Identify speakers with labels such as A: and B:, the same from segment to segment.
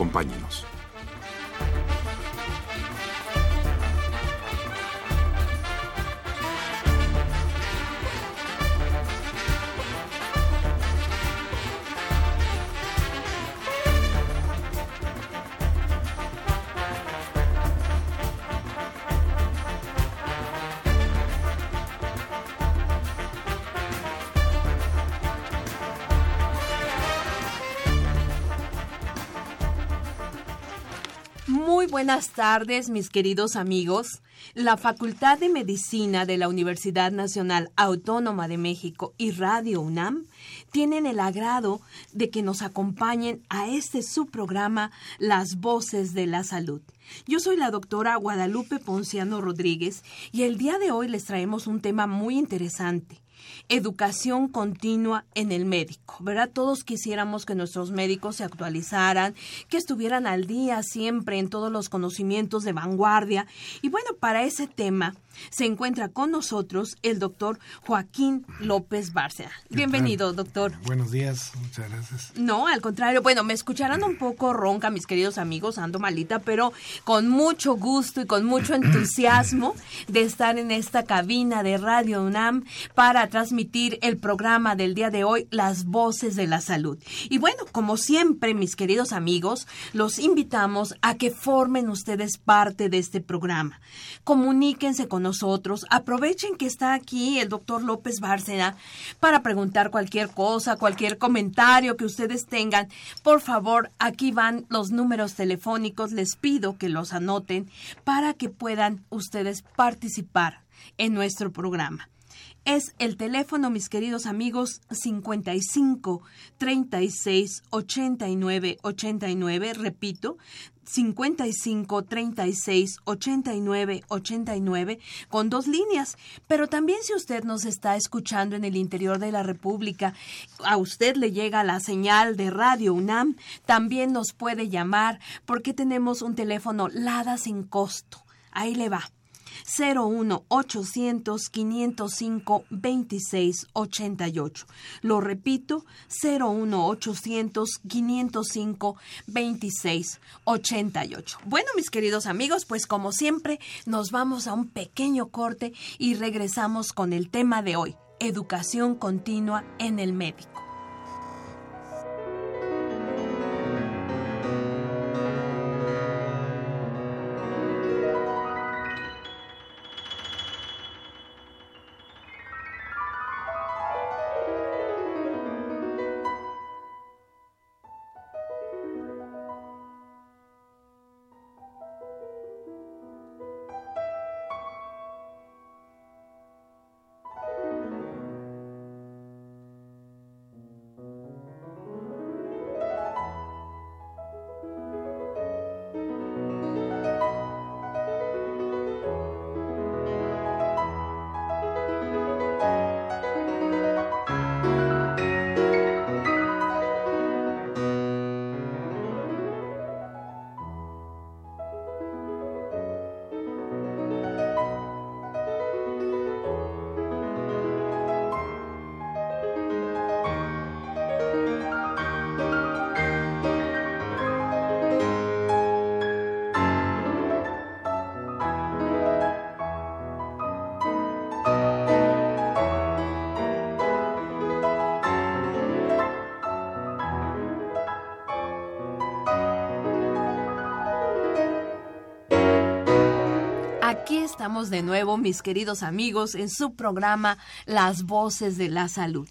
A: Acompáñenos.
B: Buenas tardes, mis queridos amigos. La Facultad de Medicina de la Universidad Nacional Autónoma de México y Radio UNAM tienen el agrado de que nos acompañen a este subprograma Las Voces de la Salud. Yo soy la doctora Guadalupe Ponciano Rodríguez y el día de hoy les traemos un tema muy interesante educación continua en el médico, ¿verdad? Todos quisiéramos que nuestros médicos se actualizaran, que estuvieran al día siempre en todos los conocimientos de vanguardia. Y bueno, para ese tema se encuentra con nosotros el doctor Joaquín López Bárcena. Bienvenido, doctor.
C: Buenos días, muchas gracias.
B: No, al contrario, bueno, me escucharán un poco ronca, mis queridos amigos, ando malita, pero con mucho gusto y con mucho entusiasmo de estar en esta cabina de Radio UNAM para transmitir el programa del día de hoy, Las Voces de la Salud. Y bueno, como siempre, mis queridos amigos, los invitamos a que formen ustedes parte de este programa. Comuníquense con nosotros, aprovechen que está aquí el doctor López Bárcena para preguntar cualquier cosa, cualquier comentario que ustedes tengan. Por favor, aquí van los números telefónicos, les pido que los anoten para que puedan ustedes participar en nuestro programa. Es el teléfono, mis queridos amigos, 55 36 89 89, repito, 55 36 89 89 con dos líneas. Pero también si usted nos está escuchando en el interior de la República, a usted le llega la señal de Radio UNAM, también nos puede llamar porque tenemos un teléfono LADA sin costo. Ahí le va. 01 800 505 2688. Lo repito, 01 800 505 2688. Bueno, mis queridos amigos, pues como siempre, nos vamos a un pequeño corte y regresamos con el tema de hoy, educación continua en el médico. Estamos de nuevo, mis queridos amigos, en su programa Las Voces de la Salud.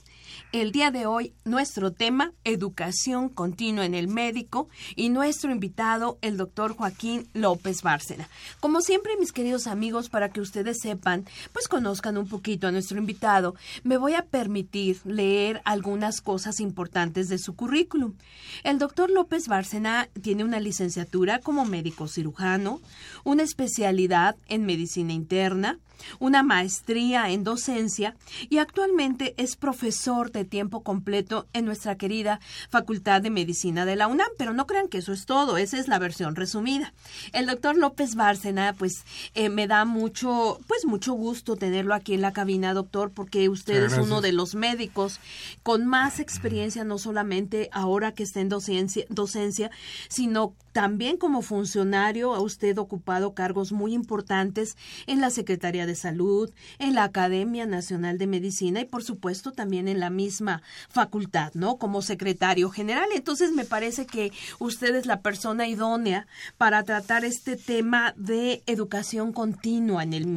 B: El día de hoy, nuestro tema, educación continua en el médico y nuestro invitado, el doctor Joaquín López Bárcena. Como siempre, mis queridos amigos, para que ustedes sepan, pues conozcan un poquito a nuestro invitado, me voy a permitir leer algunas cosas importantes de su currículum. El doctor López Bárcena tiene una licenciatura como médico cirujano, una especialidad en medicina interna, una maestría en docencia y actualmente es profesor de tiempo completo en nuestra querida Facultad de Medicina de la UNAM. Pero no crean que eso es todo, esa es la versión resumida. El doctor López Bárcena, pues eh, me da mucho, pues mucho gusto tenerlo aquí en la cabina, doctor, porque usted es uno de los médicos con más experiencia, no solamente ahora que está en docencia, docencia sino también como funcionario ha usted ocupado cargos muy importantes en la Secretaría de Salud, en la Academia Nacional de Medicina y por supuesto también en la misma facultad, ¿no? Como secretario general. Entonces me parece que usted es la persona idónea para tratar este tema de educación continua en el,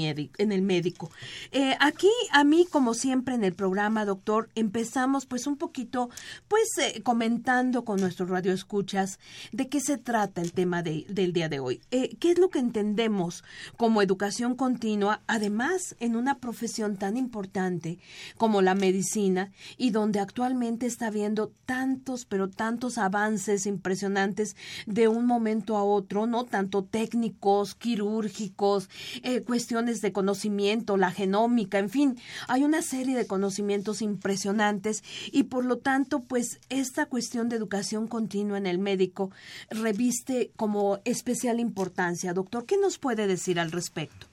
B: médico. Eh, aquí a mí, como siempre en el programa, doctor, empezamos pues un poquito pues eh, comentando con nuestros radioescuchas de qué se trata el tema del día de hoy. Eh, ¿Qué es lo que entendemos como educación continua, además en una profesión tan importante como la medicina y donde actualmente está habiendo tantos, pero tantos avances impresionantes de un momento a otro, ¿no? Tanto técnicos, quirúrgicos, eh, cuestiones de conocimiento, la genómica, en fin, hay una serie de conocimientos impresionantes y por lo tanto, pues esta cuestión de educación continua en el médico revisa como especial importancia. Doctor, ¿qué nos puede decir al respecto?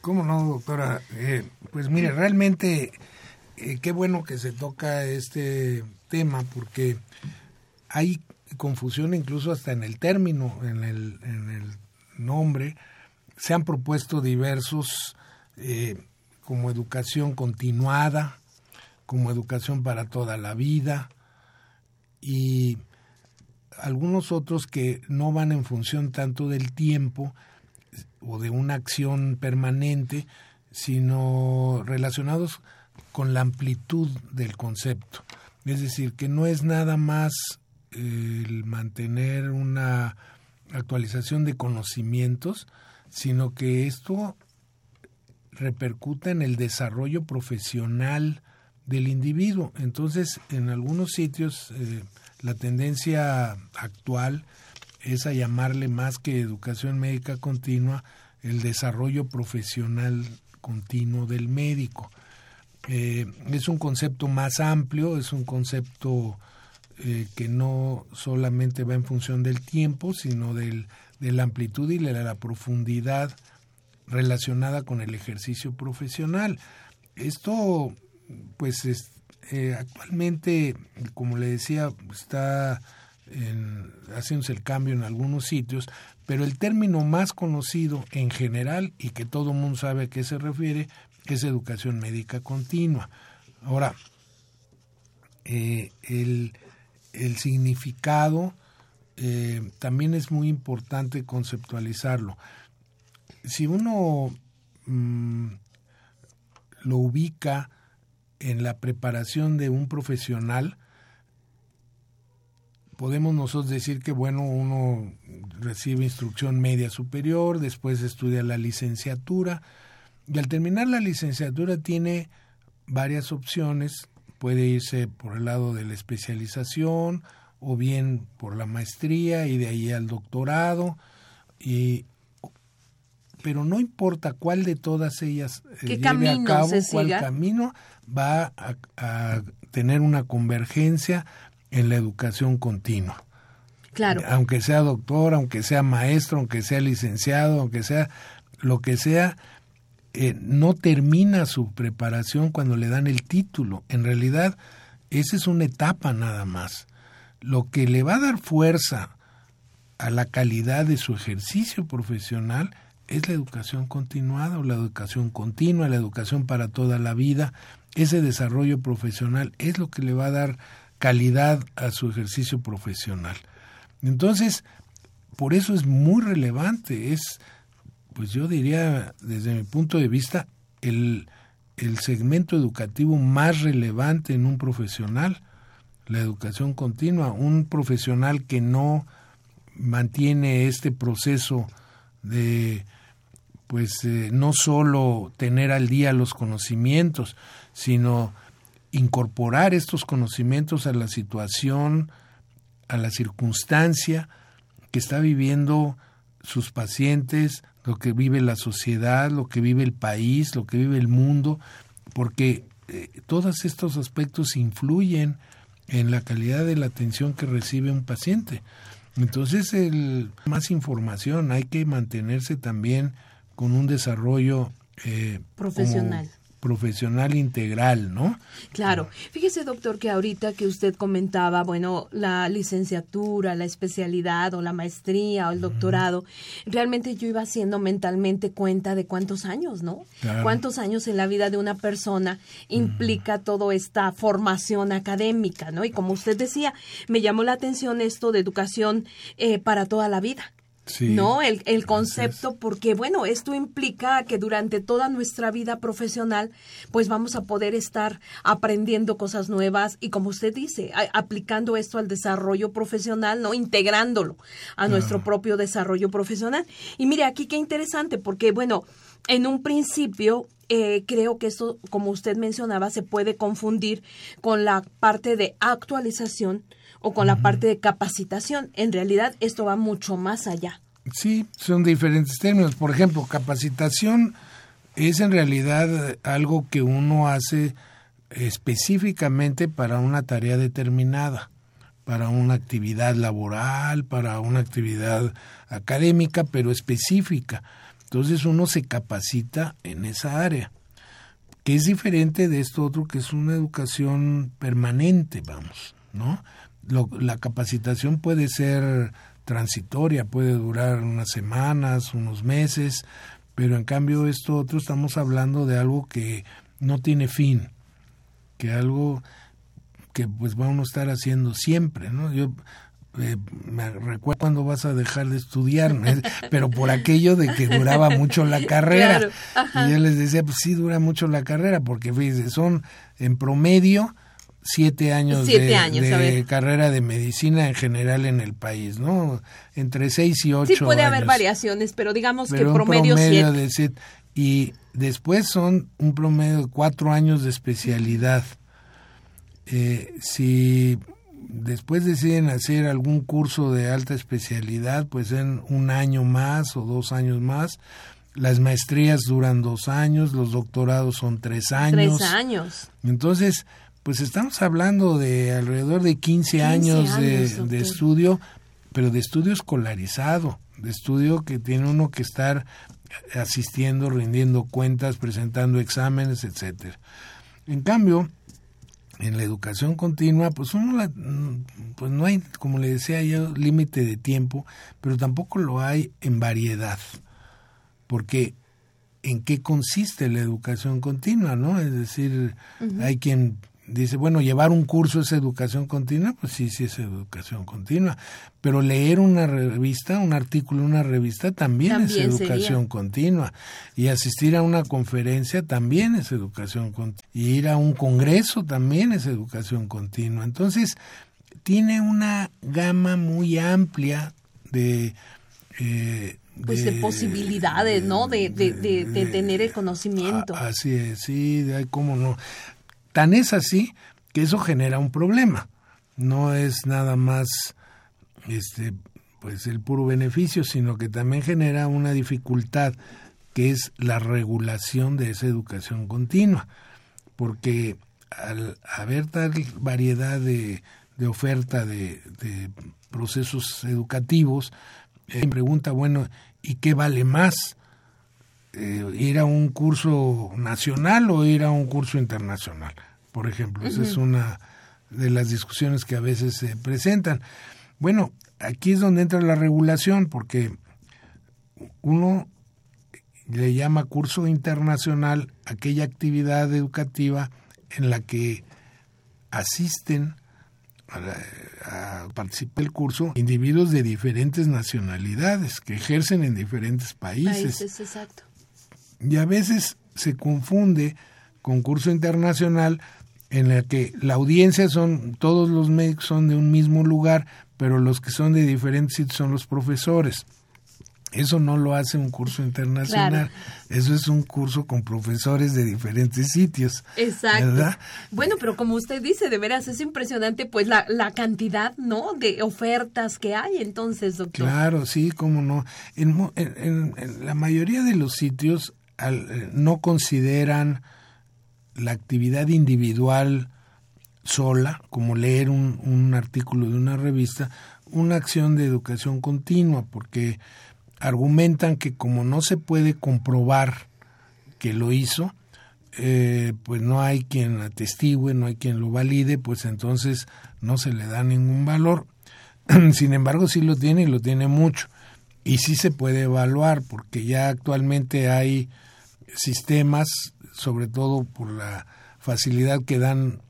C: ¿Cómo no, doctora? Eh, pues mire, realmente eh, qué bueno que se toca este tema porque hay confusión incluso hasta en el término, en el, en el nombre. Se han propuesto diversos eh, como educación continuada, como educación para toda la vida y algunos otros que no van en función tanto del tiempo o de una acción permanente, sino relacionados con la amplitud del concepto. Es decir, que no es nada más el mantener una actualización de conocimientos, sino que esto repercute en el desarrollo profesional del individuo. Entonces, en algunos sitios eh, la tendencia actual es a llamarle más que educación médica continua el desarrollo profesional continuo del médico. Eh, es un concepto más amplio, es un concepto eh, que no solamente va en función del tiempo, sino del, de la amplitud y de la profundidad relacionada con el ejercicio profesional. Esto, pues, es, eh, actualmente, como le decía, está en, haciéndose el cambio en algunos sitios, pero el término más conocido en general y que todo el mundo sabe a qué se refiere es educación médica continua. Ahora, eh, el, significado eh, también es muy importante conceptualizarlo. Si uno mm, lo ubica en la preparación de un profesional, podemos nosotros decir que, bueno, uno recibe instrucción media superior, después estudia la licenciatura, y al terminar la licenciatura tiene varias opciones, puede irse por el lado de la especialización, o bien por la maestría y de ahí al doctorado, y, pero no importa cuál de todas ellas
B: eh, lleve a cabo,
C: cuál camino, va a, tener una convergencia en la educación continua.
B: Claro.
C: Aunque sea doctor, aunque sea maestro, aunque sea licenciado, aunque sea lo que sea, eh, no termina su preparación cuando le dan el título. En realidad, esa es una etapa nada más. Lo que le va a dar fuerza a la calidad de su ejercicio profesional es la educación continuada o la educación continua, la educación para toda la vida, ese desarrollo profesional es lo que le va a dar calidad a su ejercicio profesional. Entonces, por eso es muy relevante, es, pues yo diría, desde mi punto de vista, el, el segmento educativo más relevante en un profesional, la educación continua, un profesional que no mantiene este proceso de pues eh, no solo tener al día los conocimientos, sino incorporar estos conocimientos a la situación, a la circunstancia que está viviendo sus pacientes, lo que vive la sociedad, lo que vive el país, lo que vive el mundo, porque eh, todos estos aspectos influyen en la calidad de la atención que recibe un paciente. Entonces, el, más información, hay que mantenerse también con un desarrollo
B: eh, profesional
C: profesional integral, ¿no?
B: Claro. Fíjese, doctor, que ahorita que usted comentaba, bueno, la licenciatura, la especialidad o la maestría o el doctorado, realmente yo iba haciendo mentalmente cuenta de cuántos años, ¿no? Cuántos años en la vida de una persona implica toda esta formación académica, ¿no? Y como usted decía, me llamó la atención esto de educación eh, para toda la vida. ¿No? El, el concepto, porque bueno, esto implica que durante toda nuestra vida profesional, pues vamos a poder estar aprendiendo cosas nuevas y como usted dice, aplicando esto al desarrollo profesional, ¿no? Integrándolo a nuestro propio desarrollo profesional. Y mire, aquí qué interesante, porque bueno, en un principio eh, creo que esto, como usted mencionaba, se puede confundir con la parte de actualización o con la parte de capacitación. En realidad esto va mucho más allá.
C: Sí, son diferentes términos. Por ejemplo, capacitación es en realidad algo que uno hace específicamente para una tarea determinada, para una actividad laboral, para una actividad académica, pero específica. Entonces uno se capacita en esa área, que es diferente de esto otro que es una educación permanente, vamos, ¿no? La capacitación puede ser transitoria, puede durar unas semanas, unos meses, pero en cambio esto otro estamos hablando de algo que no tiene fin, que algo que pues va a estar haciendo siempre, ¿no? Yo eh, me recuerdo cuando vas a dejar de estudiar, pero por aquello de que duraba mucho la carrera. y yo les decía, pues sí, dura mucho la carrera, porque fíjense, son en promedio siete años, de, carrera de medicina en general en el país, ¿no? Entre seis y ocho.
B: Sí puede haber variaciones, pero digamos que promedio, promedio De siete.
C: Y después son un promedio de cuatro años de especialidad. Eh, si después deciden hacer algún curso de alta especialidad, pues en un año más o dos años más. Las maestrías duran dos años, los doctorados son tres años.
B: Tres años.
C: Entonces, pues estamos hablando de alrededor de 15, años, de, estudio, pero de estudio escolarizado, de estudio que tiene uno que estar asistiendo, rindiendo cuentas, presentando exámenes, etcétera. En cambio, en la educación continua, pues uno pues no hay, como le decía yo, límite de tiempo, pero tampoco lo hay en variedad. Porque ¿en qué consiste la educación continua, no? Es decir, hay quien dice, bueno, llevar un curso es educación continua, pues sí, sí es educación continua, pero leer una revista, un artículo, una revista también, es educación continua, y asistir a una conferencia también es educación continua, y ir a un congreso también es educación continua. Entonces, tiene una gama muy amplia de...
B: Eh, pues de, posibilidades, ¿no? De, de, tener el conocimiento.
C: Así es, sí, de, cómo no. Tan es así que eso genera un problema. No es nada más este pues el puro beneficio, sino que también genera una dificultad que es la regulación de esa educación continua, porque al haber tal variedad de, oferta de, de, procesos educativos, eh, pregunta, bueno, ¿y qué vale más? Eh, ir a un curso nacional o ir a un curso internacional, por ejemplo. Esa es una de las discusiones que a veces se presentan. Bueno, aquí es donde entra la regulación, porque uno le llama curso internacional aquella actividad educativa en la que asisten a, participar del curso individuos de diferentes nacionalidades que ejercen en diferentes países.
B: países exacto
C: y a veces se confunde concurso internacional en el que la audiencia son, todos los médicos son de un mismo lugar, pero los que son de diferentes sitios son los profesores. Eso no lo hace un curso internacional, eso es un curso con profesores de diferentes sitios.
B: Exacto. Bueno, pero como usted dice, de veras es impresionante pues la, la cantidad, ¿no? De ofertas que hay entonces, doctor.
C: Claro, sí, cómo no. En, en, la mayoría de los sitios eh, no consideran la actividad individual sola, como leer un, un artículo de una revista, una acción de educación continua, porque argumentan que como no se puede comprobar que lo hizo, eh, pues no hay quien atestigue, no hay quien lo valide, pues entonces no se le da ningún valor. Sin embargo, sí lo tiene y lo tiene mucho. Y sí se puede evaluar, porque ya actualmente hay sistemas, sobre todo por la facilidad que dan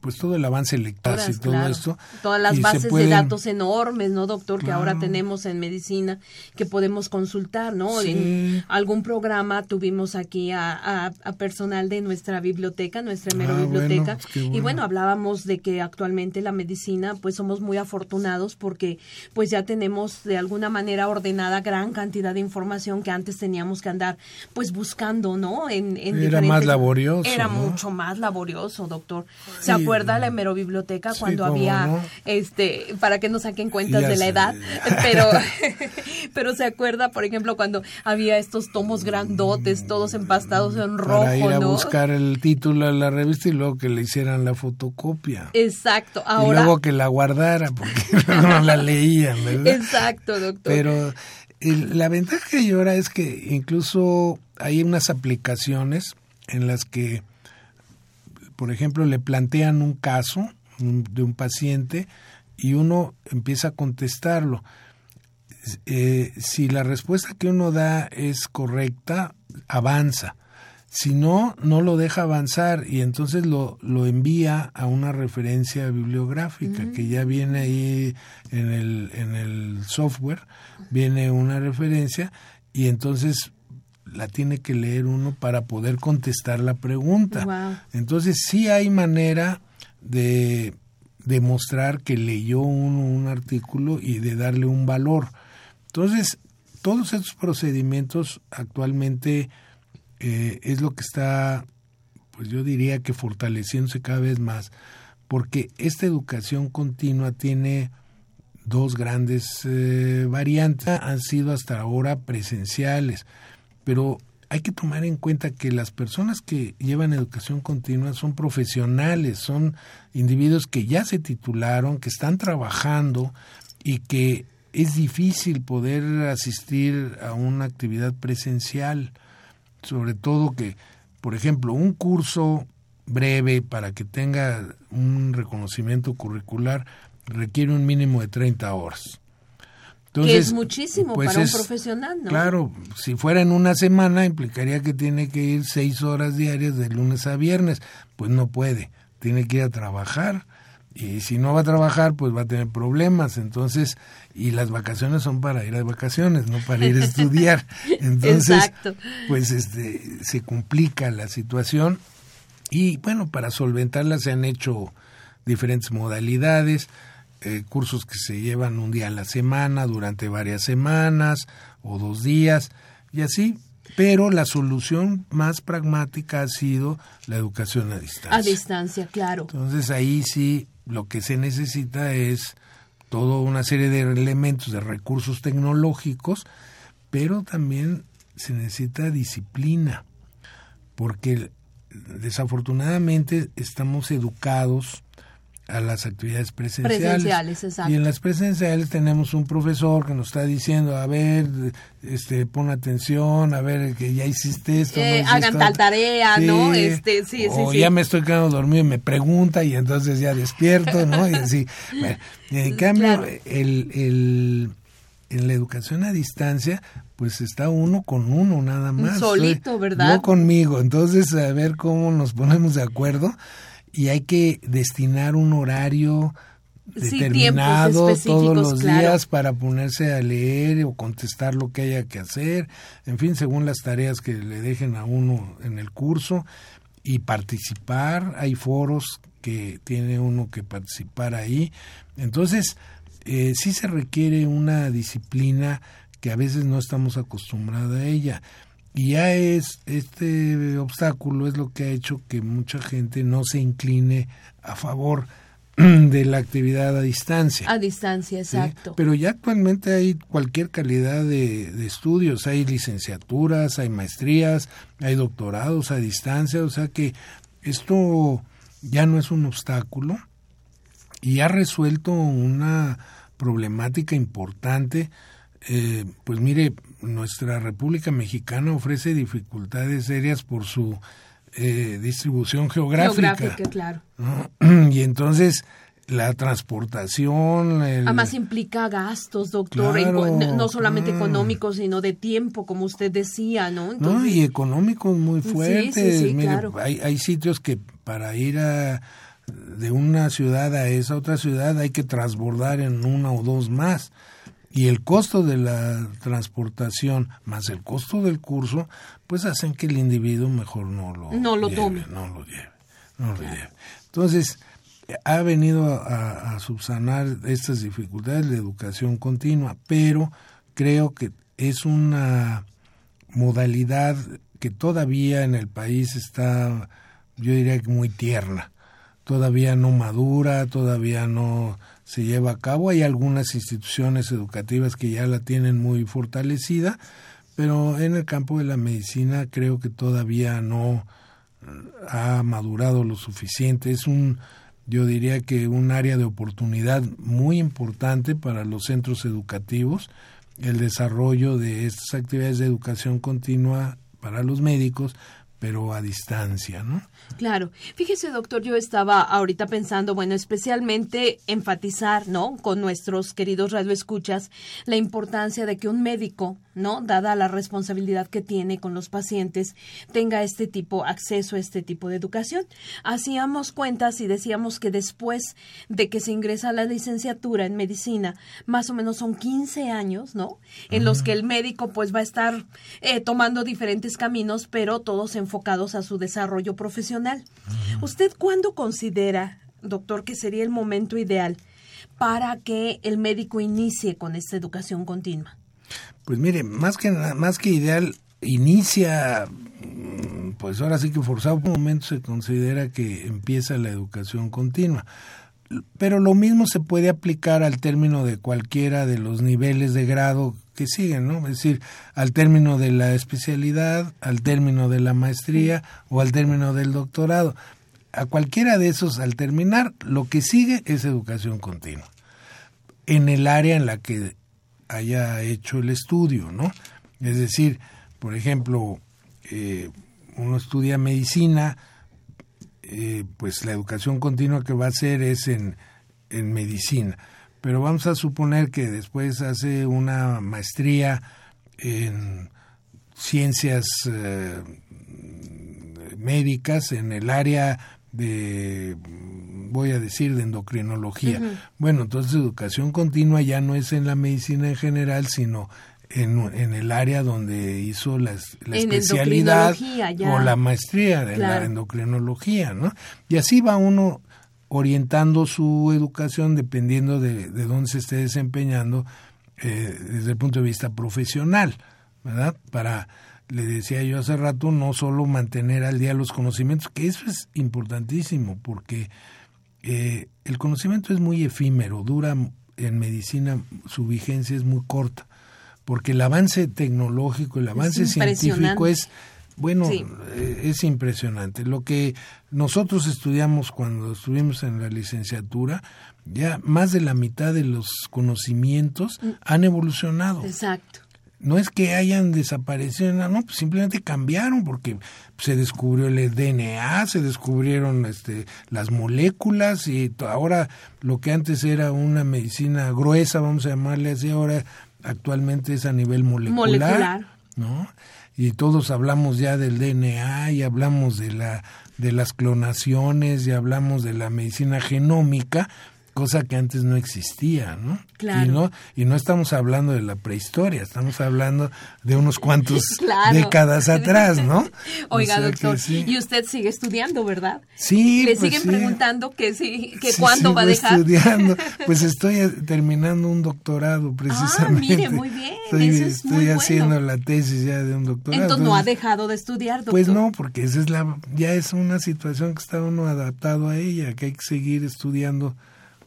C: pues todo el avance electoral y todo esto.
B: Todas las bases de datos enormes, ¿no, doctor? Que ahora tenemos en medicina que podemos consultar, ¿no? En algún programa tuvimos aquí a, personal de nuestra biblioteca, nuestra mero ah, biblioteca, pues y bueno, hablábamos de que actualmente la medicina, pues somos muy afortunados porque pues ya tenemos de alguna manera ordenada gran cantidad de información que antes teníamos que andar pues buscando, ¿no? En,
C: era más laborioso.
B: Era mucho más laborioso, doctor. ¿Se recuerda la hemerobiblioteca cuando había, este, para que no saquen cuentas de la edad, pero, pero se acuerda, por ejemplo, cuando había estos tomos grandotes, todos empastados en rojo,
C: para ir a buscar el título de la revista y luego que le hicieran la fotocopia.
B: Exacto. Ahora...
C: Y luego que la guardara porque no la leían, ¿verdad?
B: Exacto, doctor.
C: Pero la ventaja que ahora es que incluso hay unas aplicaciones en las que por ejemplo, le plantean un caso de un paciente y uno empieza a contestarlo. Eh, si la respuesta que uno da es correcta, avanza. Si no, no lo deja avanzar y entonces lo, lo envía a una referencia bibliográfica que ya viene ahí en el, en el software, viene una referencia y entonces la tiene que leer uno para poder contestar la pregunta. Entonces sí hay manera de demostrar que leyó uno un artículo y de darle un valor. Entonces, todos estos procedimientos actualmente eh, es lo que está, pues yo diría que fortaleciéndose cada vez más, porque esta educación continua tiene dos grandes eh, variantes, han sido hasta ahora presenciales pero hay que tomar en cuenta que las personas que llevan educación continua son profesionales, son individuos que ya se titularon, que están trabajando y que es difícil poder asistir a una actividad presencial, sobre todo que, por ejemplo, un curso breve para que tenga un reconocimiento curricular requiere un mínimo de 30 horas
B: que es muchísimo pues para un profesional, ¿no?
C: Claro, si fuera en una semana implicaría que tiene que ir seis horas diarias de lunes a viernes, pues no puede, tiene que ir a trabajar. Y si no va a trabajar pues va a tener problemas, entonces y las vacaciones son para ir a vacaciones, no para ir a estudiar, entonces pues este se complica la situación. Y bueno para solventarla se han hecho diferentes modalidades eh, cursos que se llevan un día a la semana durante varias semanas o dos días y así pero la solución más pragmática ha sido la educación a distancia.
B: A distancia, claro.
C: Entonces ahí sí lo que se necesita es toda una serie de elementos, de recursos tecnológicos, pero también se necesita disciplina, porque desafortunadamente estamos educados a las actividades presenciales. Y en las presenciales tenemos un profesor que nos está diciendo, a ver, este, pon atención, a ver, que ya hiciste esto.
B: Eh, hagan tal tarea, ¿no? Este, sí,
C: o ya me estoy quedando dormido y me pregunta y entonces ya despierto, ¿no? Y así. en cambio, el, el, en la educación a distancia, pues está uno con uno nada más.
B: Solito, ¿verdad?
C: No conmigo. Entonces, a ver cómo nos ponemos de acuerdo y hay que destinar un horario determinado todos los días para ponerse a leer o contestar lo que haya que hacer, en fin, según las tareas que le dejen a uno en el curso. y participar. Hay foros que tiene uno que participar ahí. Entonces, eh, sí se requiere una disciplina que a veces no estamos acostumbrados a ella. Y ya es este obstáculo es lo que ha hecho que mucha gente no se incline a favor de la actividad a distancia.
B: A distancia, exacto.
C: Pero ya actualmente hay cualquier calidad de, de, estudios, hay licenciaturas, hay maestrías, hay doctorados a distancia, o sea que esto ya no es un obstáculo y ha resuelto una problemática importante. Eh, pues mire, nuestra República Mexicana ofrece dificultades serias por su eh, distribución geográfica.
B: Geográfica, claro.
C: Y entonces la transportación.
B: Además implica gastos, doctor, no solamente económicos, sino de tiempo, como usted decía, ¿no?
C: no, y económicos muy fuertes. hay, hay sitios que para ir a, de una ciudad a esa otra ciudad hay que transbordar en una o dos más. Y el costo de la transportación más el costo del curso, pues hacen que el individuo mejor no lo,
B: no lo tome.
C: No lo lleve. No lo lleve. Entonces, ha venido a, subsanar estas dificultades de educación continua, pero creo que es una modalidad que todavía en el país está, yo diría que muy tierna, todavía no madura, todavía no se lleva a cabo. Hay algunas instituciones educativas que ya la tienen muy fortalecida, pero en el campo de la medicina creo que todavía no ha madurado lo suficiente. Es un yo diría que un área de oportunidad muy importante para los centros educativos, el desarrollo de estas actividades de educación continua para los médicos, pero a distancia, ¿no?
B: Claro. Fíjese, doctor, yo estaba ahorita pensando, bueno, especialmente enfatizar, ¿no? Con nuestros queridos radioescuchas, la importancia de que un médico, ¿no? Dada la responsabilidad que tiene con los pacientes, tenga este tipo, acceso a este tipo de educación. Hacíamos cuentas y decíamos que después de que se ingresa a la licenciatura en medicina, más o menos son 15 años, ¿no? En los que el médico pues va a estar eh, tomando diferentes caminos, pero todos enfocados a su desarrollo profesional. ¿Usted cuándo considera, doctor, que sería el momento ideal para que el médico inicie con esta educación continua?
C: Pues mire, más que más que ideal, inicia, mm, pues ahora sí que forzado un momento se considera que empieza la educación continua. Pero lo mismo se puede aplicar al término de cualquiera de los niveles de grado que siguen, ¿no? Es decir, al término de la especialidad, al término de la maestría o al término del doctorado. A cualquiera de esos, al terminar, lo que sigue es educación continua. En el área en la que haya hecho el estudio, ¿no? Es decir, por ejemplo, eh, uno estudia medicina, eh, pues la educación continua que va a hacer es en, en medicina. Pero vamos a suponer que después hace una maestría en ciencias eh, médicas en el área de voy a decir de endocrinología. Bueno, entonces educación continua ya no es en la medicina en general, sino en, en el área donde hizo la, especialidad o la maestría en la endocrinología, ¿no? Y así va uno orientando su educación dependiendo de, de dónde se esté desempeñando eh, desde el punto de vista profesional, ¿verdad? Para, le decía yo hace rato, no solo mantener al día los conocimientos, que eso es importantísimo, porque eh, el conocimiento es muy efímero, dura en medicina, su vigencia es muy corta porque el avance tecnológico, el avance científico es, bueno, eh, es impresionante. Lo que nosotros estudiamos cuando estuvimos en la licenciatura, ya más de la mitad de los conocimientos mm. han evolucionado.
B: Exacto.
C: No es que hayan desaparecido, no, pues simplemente cambiaron porque se descubrió el DNA, se descubrieron este, las moléculas y ahora lo que antes era una medicina gruesa, vamos a llamarle así, ahora actualmente es a nivel molecular, ¿no? Y todos hablamos ya del DNA y hablamos de la de las clonaciones y hablamos de la medicina genómica cosa que antes no existía, ¿no?
B: Claro.
C: Y no, y no estamos hablando de la prehistoria, estamos hablando de unos cuantos
B: Claro.
C: décadas atrás, ¿no?
B: Oiga,
C: O sea
B: doctor,
C: sí.
B: y usted sigue estudiando, ¿verdad?
C: Sí,
B: Le
C: pues
B: siguen
C: sí.
B: preguntando que sí, que
C: Sí,
B: cuándo va a dejar.
C: estudiando. Pues estoy eh, terminando un doctorado precisamente.
B: Ah, mire, muy bien,
C: Estoy,
B: eso es
C: estoy
B: muy bueno.
C: haciendo la tesis ya de un doctorado.
B: Entonces no ha dejado de estudiar, doctor.
C: Pues no, porque esa es la ya es una situación que está uno adaptado a ella, que hay que seguir estudiando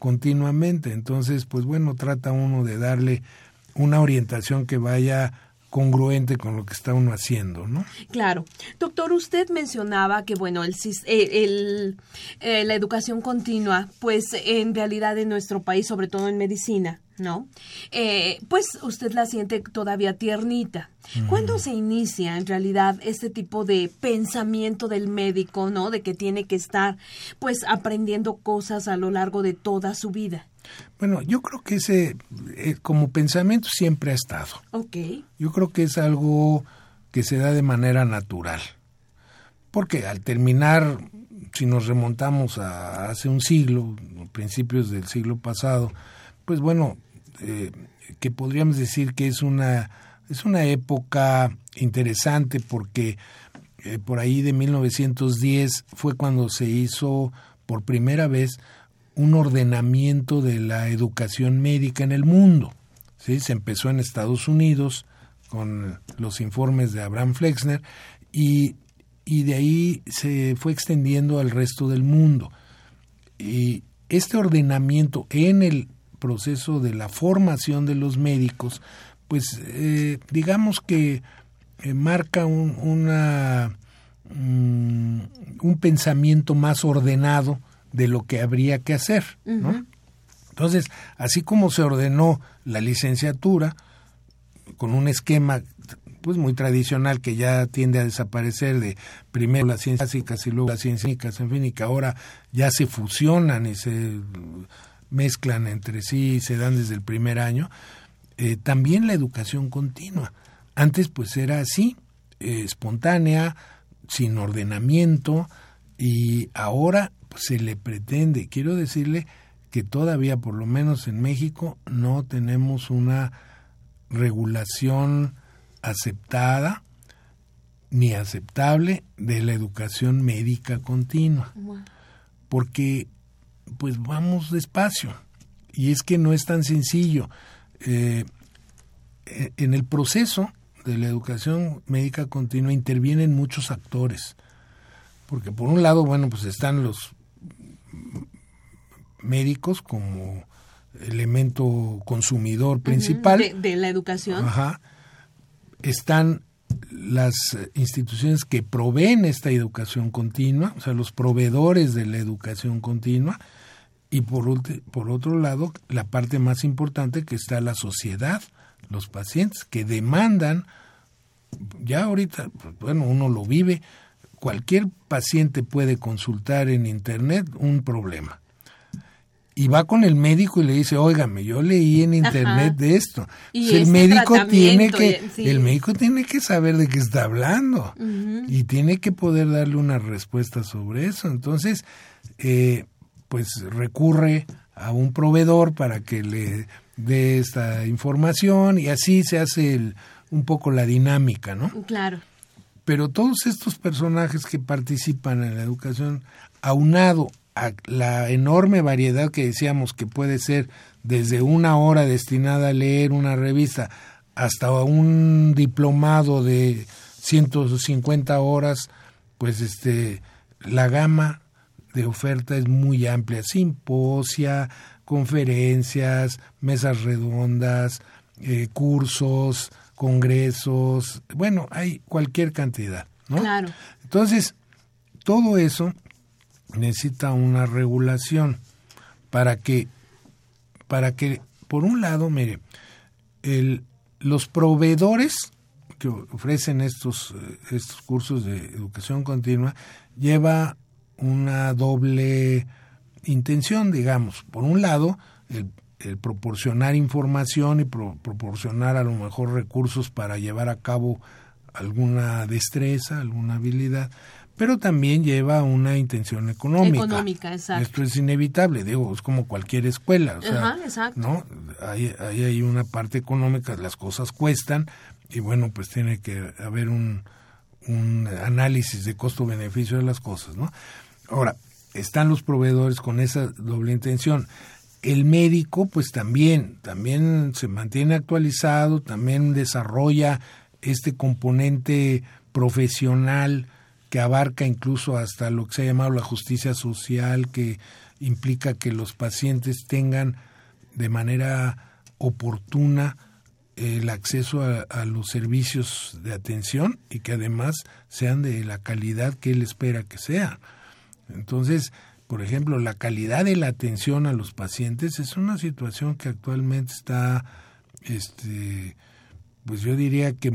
C: continuamente. Entonces, pues bueno, trata uno de darle una orientación que vaya congruente con lo que está uno haciendo, ¿no?
B: Claro. Doctor, usted mencionaba que, bueno, el, eh, el- eh, la educación continua, pues en realidad en nuestro país, sobre todo en medicina, ¿no? Eh, pues usted la siente todavía tiernita. ¿Cuándo se inicia en realidad este tipo de pensamiento del médico, ¿no? De que tiene que estar, pues, aprendiendo cosas a lo largo de toda su vida.
C: Bueno, yo creo que ese eh, como pensamiento siempre ha estado.
B: Ok.
C: Yo creo que es algo que se da de manera natural. Porque al terminar, si nos remontamos a hace un siglo, principios del siglo pasado, pues bueno, eh, que podríamos decir que es una, es una época interesante porque eh, por ahí de 1910 fue cuando se hizo por primera vez un ordenamiento de la educación médica en el mundo. ¿sí? Se empezó en Estados Unidos con los informes de Abraham Flexner y, y de ahí se fue extendiendo al resto del mundo. Y este ordenamiento en el proceso de la formación de los médicos, pues eh, digamos que eh, marca un, una, mm, un pensamiento más ordenado de lo que habría que hacer. ¿no? Entonces, así como se ordenó la licenciatura, con un esquema pues muy tradicional que ya tiende a desaparecer de primero las ciencias básicas y luego las ciencias técnicas, en fin, y que ahora ya se fusionan y se mezclan entre sí y se dan desde el primer año, eh, también la educación continua. Antes pues era así, eh, espontánea, sin ordenamiento, y ahora pues, se le pretende, quiero decirle que todavía, por lo menos en México, no tenemos una regulación aceptada ni aceptable de la educación médica continua. Porque pues vamos despacio. Y es que no es tan sencillo. Eh, eh, en el proceso de la educación médica continua intervienen muchos actores. Porque por un lado, bueno, pues están los médicos como elemento consumidor principal.
B: De, de la educación.
C: Ajá. Están las instituciones que proveen esta educación continua, o sea, los proveedores de la educación continua, y por, por otro lado, la parte más importante que está la sociedad, los pacientes, que demandan, ya ahorita, pues, bueno, uno lo vive, cualquier paciente puede consultar en Internet un problema. Y va con el médico y le dice, óigame, yo leí en internet
B: Ajá.
C: de esto.
B: Y
C: Entonces, el
B: este
C: médico tiene que,
B: sí.
C: el médico tiene que saber de qué está hablando y tiene que poder darle una respuesta sobre eso. Entonces, eh, pues recurre a un proveedor para que le dé esta información y así se hace el- un poco la dinámica, ¿no?
B: Claro.
C: Pero todos estos personajes que participan en la educación, aunado a la enorme variedad que decíamos que puede ser desde una hora destinada a leer una revista hasta un diplomado de 150 horas, pues este la gama de oferta es muy amplia, simposia, conferencias, mesas redondas, eh, cursos, congresos, bueno, hay cualquier cantidad, ¿no?
B: Claro.
C: Entonces, todo eso necesita una regulación para que, para que, por un lado, mire, el, los proveedores que ofrecen estos, eh, estos cursos de educación continua lleva una doble intención, digamos. Por un lado, el, el proporcionar información y pro- proporcionar a lo mejor recursos para llevar a cabo alguna destreza, alguna habilidad, pero también lleva una intención económica.
B: Económica, exacto.
C: Esto es inevitable, digo, es como cualquier escuela, o sea,
B: Ajá, exacto.
C: ¿no? Ahí, ahí hay una parte económica, las cosas cuestan y bueno, pues tiene que haber un, un análisis de costo-beneficio de las cosas, ¿no? Ahora, están los proveedores con esa doble intención. El médico, pues también, también se mantiene actualizado, también desarrolla este componente profesional que abarca incluso hasta lo que se ha llamado la justicia social, que implica que los pacientes tengan de manera oportuna el acceso a, a, los servicios de atención y que además sean de la calidad que él espera que sea. Entonces, por ejemplo, la calidad de la atención a los pacientes es una situación que actualmente está, este, pues yo diría que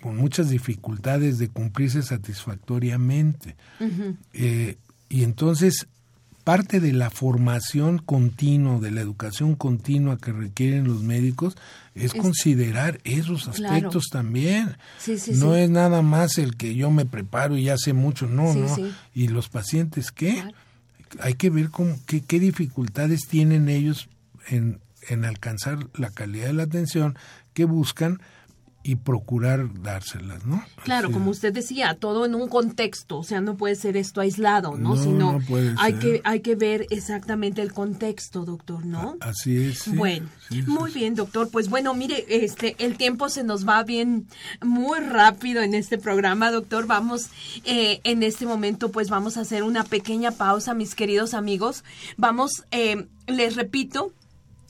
C: con muchas dificultades de cumplirse satisfactoriamente. Uh -huh. eh, y entonces parte de la formación continua, de la educación continua que requieren los médicos, es, es considerar esos aspectos claro. también.
B: Sí, sí,
C: no
B: sí.
C: es nada más el que yo me preparo y ya sé mucho, no, no. ¿Y los pacientes qué? Claro. Hay que ver cómo, qué, qué dificultades tienen ellos en, en alcanzar la calidad de la atención que buscan y procurar dárselas, ¿no?
B: Claro, como usted decía, todo en un contexto, o sea, no puede ser esto aislado, ¿no?
C: No,
B: Sino
C: no puede
B: hay
C: ser.
B: que hay que ver exactamente el contexto, doctor, ¿no?
C: Así es. sí.
B: Bueno,
C: Sí, sí,
B: muy bien, doctor. Pues bueno, mire, este, el tiempo se nos va bien, muy rápido en este programa, doctor. Vamos, eh, en este momento, pues vamos a hacer una pequeña pausa, mis queridos amigos. Vamos, eh, les repito,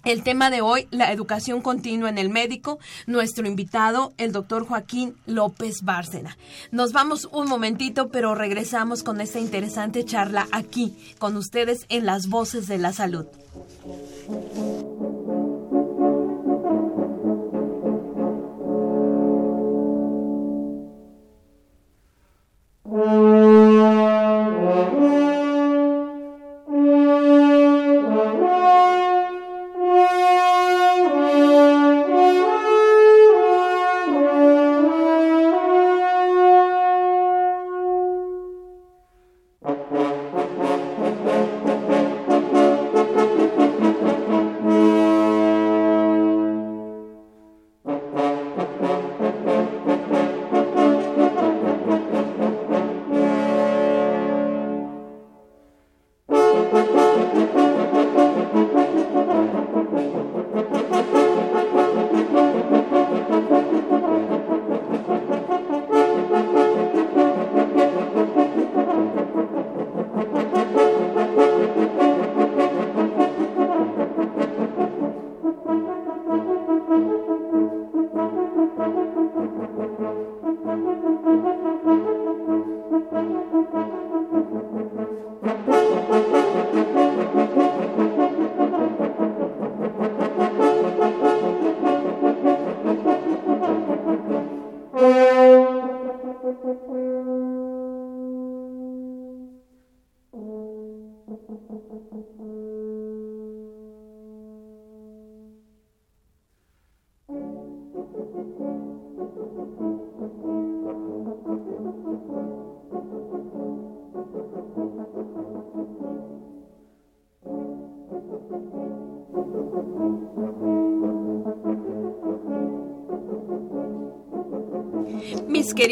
B: el tema de hoy, la educación continua en el médico. Nuestro invitado, el doctor Joaquín López Bárcena. Nos vamos un momentito, pero regresamos con esta interesante charla aquí, con ustedes en las voces de la salud.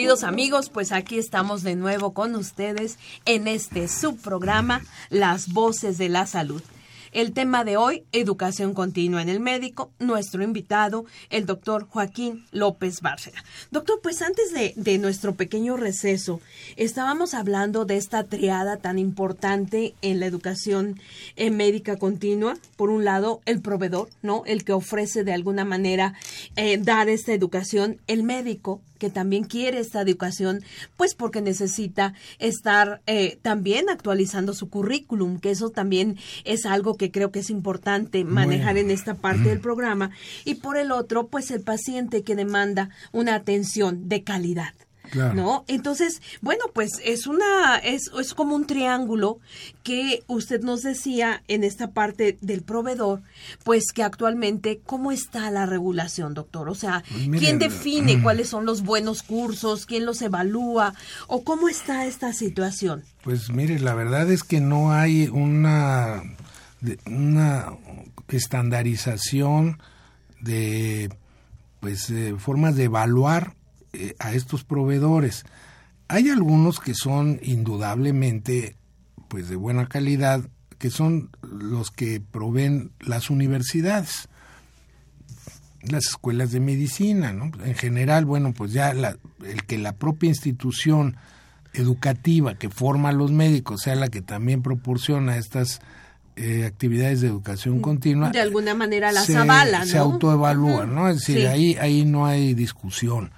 B: Queridos amigos, pues aquí estamos de nuevo con ustedes en este subprograma Las Voces de la Salud. El tema de hoy, educación continua en el médico. Nuestro invitado, el doctor Joaquín López Bárcena. Doctor, pues antes de, de, nuestro pequeño receso, estábamos hablando de esta triada tan importante en la educación eh, médica continua. Por un lado, el proveedor, ¿no? El que ofrece de alguna manera eh, dar esta educación. El médico, que también quiere esta educación, pues porque necesita estar eh, también actualizando su currículum, que eso también es algo que creo que es importante manejar bueno. en esta parte del programa. Y por el otro, pues el paciente que demanda una atención de calidad ¿no? Entonces, bueno, pues es una, es, es como un triángulo que usted nos decía en esta parte del proveedor, pues que actualmente, ¿cómo está la regulación, doctor? O sea,
C: Pues
B: ¿quién define cuáles son los buenos cursos? ¿Quién los evalúa? ¿O cómo está esta situación?
C: Pues mire, la verdad es que no hay una, una estandarización de pues eh, formas de evaluar eh, a estos proveedores. Hay algunos que son indudablemente pues de buena calidad, que son los que proveen las universidades las escuelas de medicina, ¿no? En general, bueno, pues ya la- el que la propia institución educativa que forma a los médicos sea la que también proporciona estas eh, actividades de educación continua.
B: De alguna manera las
C: se,
B: avala,
C: Se
B: ¿no?
C: autoevalúa,
B: Ujú,
C: ¿no? Es decir,
B: sí.
C: ahí, ahí no hay discusión.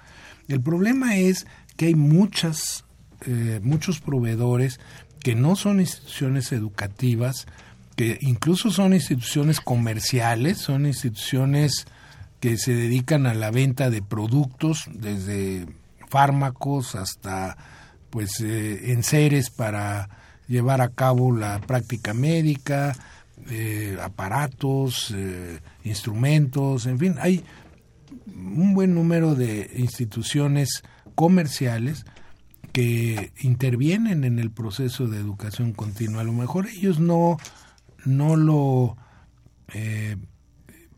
C: El problema es que hay muchas, eh, muchos proveedores que no son instituciones educativas, que incluso son instituciones comerciales, son instituciones que se dedican a la venta de productos, desde fármacos hasta pues eh, enseres para llevar a cabo la práctica médica, eh, aparatos, eh, instrumentos, en fin, hay un buen número de instituciones comerciales que intervienen en el proceso de educación continua. A lo mejor ellos no, no lo eh,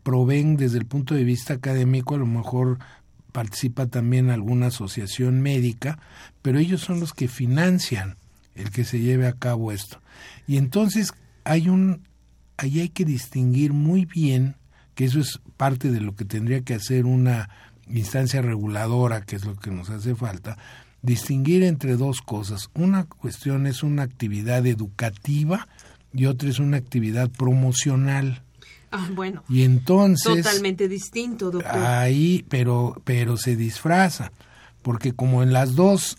C: proveen desde el punto de vista académico, a lo mejor participa también alguna asociación médica, pero ellos son los que financian el que se lleve a cabo esto. Y entonces hay un, ahí hay que distinguir muy bien, que eso es parte de lo que tendría que hacer una instancia reguladora, que es lo que nos hace falta, distinguir entre dos cosas. Una cuestión es una actividad educativa y otra es una actividad promocional.
B: Ah, bueno.
C: Y entonces
B: Totalmente distinto, doctor.
C: ahí, pero pero se disfraza, porque como en las dos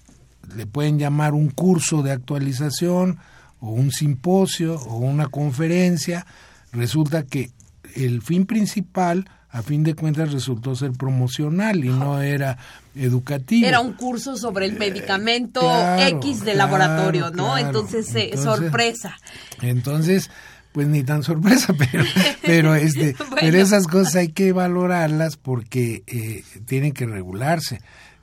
C: le pueden llamar un curso de actualización o un simposio o una conferencia, resulta que el fin principal a fin de cuentas resultó ser promocional y no era educativo.
B: Era un curso sobre el medicamento
C: claro,
B: X de
C: claro,
B: laboratorio, ¿no?
C: claro.
B: Entonces, eh,
C: Entonces,
B: sorpresa.
C: Entonces, pues ni tan sorpresa, pero, pero este,
B: Bueno.
C: pero esas cosas hay que valorarlas porque eh, tienen que regularse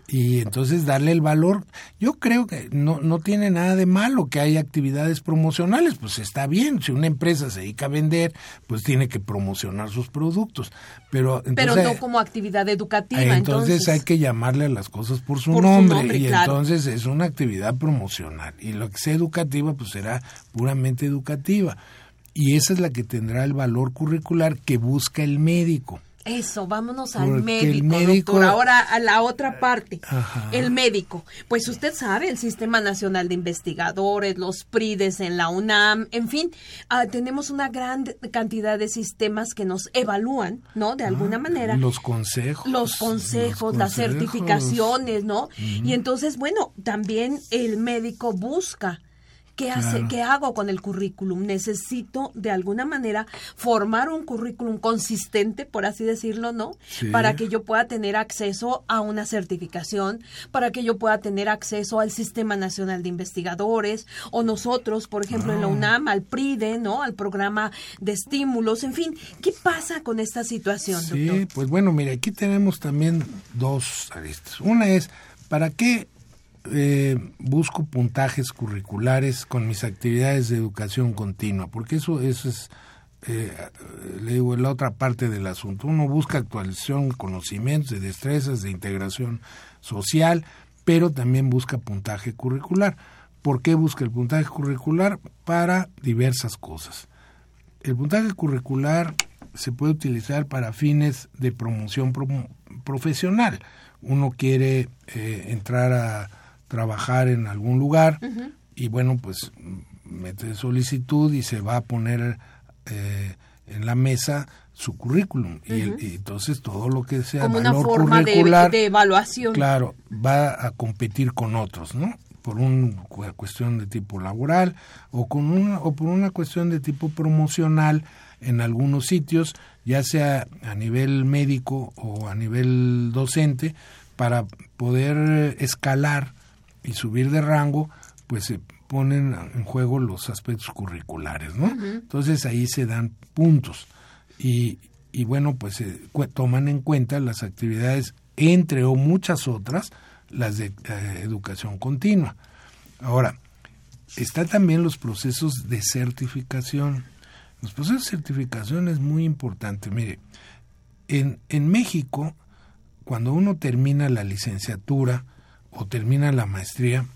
C: y entonces darle el valor. Yo creo que no, no tiene nada de malo que haya actividades promocionales, pues está bien. Si una empresa se dedica a vender, pues tiene que promocionar sus productos. Pero,
B: Pero
C: entonces,
B: no como actividad educativa.
C: entonces,
B: Entonces,
C: hay que llamarle a las cosas por su
B: Por su
C: nombre,
B: nombre,
C: y
B: claro.
C: entonces es una actividad promocional y lo que sea educativa pues será puramente educativa y esa es la que tendrá el valor curricular que busca el médico.
B: Eso, vámonos al
C: Porque
B: médico, doctor. Ahora a la otra parte.
C: Ajá.
B: El médico. Pues usted sabe, el Sistema Nacional de Investigadores, los PRIDES en la UNAM, en fin, ah, tenemos una gran cantidad de sistemas que nos evalúan, ¿no? De alguna manera.
C: Ah, Los consejos.
B: los consejos, las
C: consejos.
B: certificaciones, ¿no? Y entonces, bueno, también el médico busca ¿Qué, hace,
C: Claro.
B: ¿Qué hago con el currículum? Necesito, de alguna manera, formar un currículum consistente, por así decirlo, ¿no?
C: Sí.
B: Para que yo pueda tener acceso a una certificación, para que yo pueda tener acceso al Sistema Nacional de Investigadores, o nosotros, por ejemplo, en la UNAM, al PRIDE, ¿no? Al programa de estímulos, en fin. ¿Qué pasa con esta situación,
C: Sí,
B: doctor?
C: pues bueno, mira, aquí tenemos también dos aristas. Una es, ¿para qué eh, busco puntajes curriculares con mis actividades de educación continua? Porque eso, eso es, eh, le digo, la otra parte del asunto. Uno busca actualización, conocimientos, de destrezas, de integración social, pero también busca puntaje curricular. ¿Por qué busca el puntaje curricular? Para diversas cosas. El puntaje curricular se puede utilizar para fines de promoción pro- profesional. Uno quiere eh, entrar a trabajar en algún lugar y bueno, pues mete solicitud y se va a poner eh, en la mesa su currículum y, el- y entonces todo lo que sea
B: Como una
C: valor
B: forma de, de evaluación.
C: Claro, va a competir con otros, ¿no? Por una cuestión de tipo laboral o con una o por una cuestión de tipo promocional en algunos sitios, ya sea a nivel médico o a nivel docente, para poder escalar y subir de rango, pues se ponen en juego los aspectos curriculares, ¿no? Entonces ahí se dan puntos y, y bueno, pues se toman en cuenta las actividades, entre o muchas otras, las de eh, educación continua. Ahora, están también los procesos de certificación. Los procesos de certificación es muy importante. Mire, en, en México, cuando uno termina la licenciatura o termina la maestría,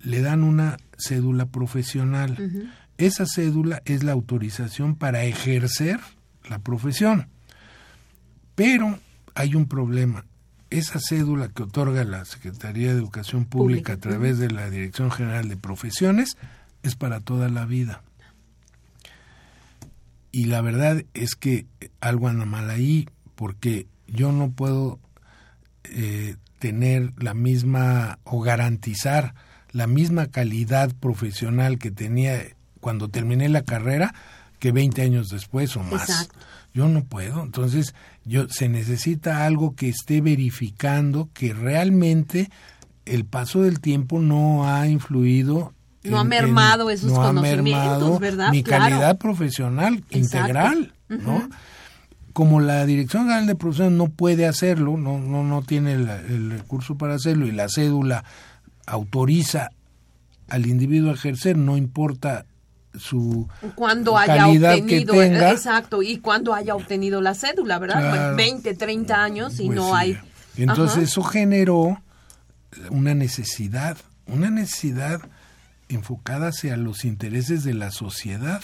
C: le dan una cédula profesional. Esa cédula es la autorización para ejercer la profesión. Pero hay un problema. Esa cédula que otorga la Secretaría de Educación Pública, a través de la Dirección General de Profesiones es para toda la vida. Y la verdad es que algo anda mal ahí, porque yo no puedo eh, tener la misma o garantizar la misma calidad profesional que tenía cuando terminé la carrera que 20 años después o más. Yo no puedo, entonces yo se necesita algo que esté verificando que realmente el paso del tiempo no ha influido
B: no ha mermado esos conocimientos, ¿verdad?
C: Mi calidad profesional integral, ¿no? Como la Dirección General de Profesión no puede hacerlo, no no no tiene el recurso para hacerlo y la cédula autoriza al individuo a ejercer, no importa su
B: cuando haya obtenido exacto y cuando haya obtenido la cédula verdad 20 30 años y pues no hay.
C: Entonces eso generó una necesidad una necesidad enfocada hacia los intereses de la sociedad.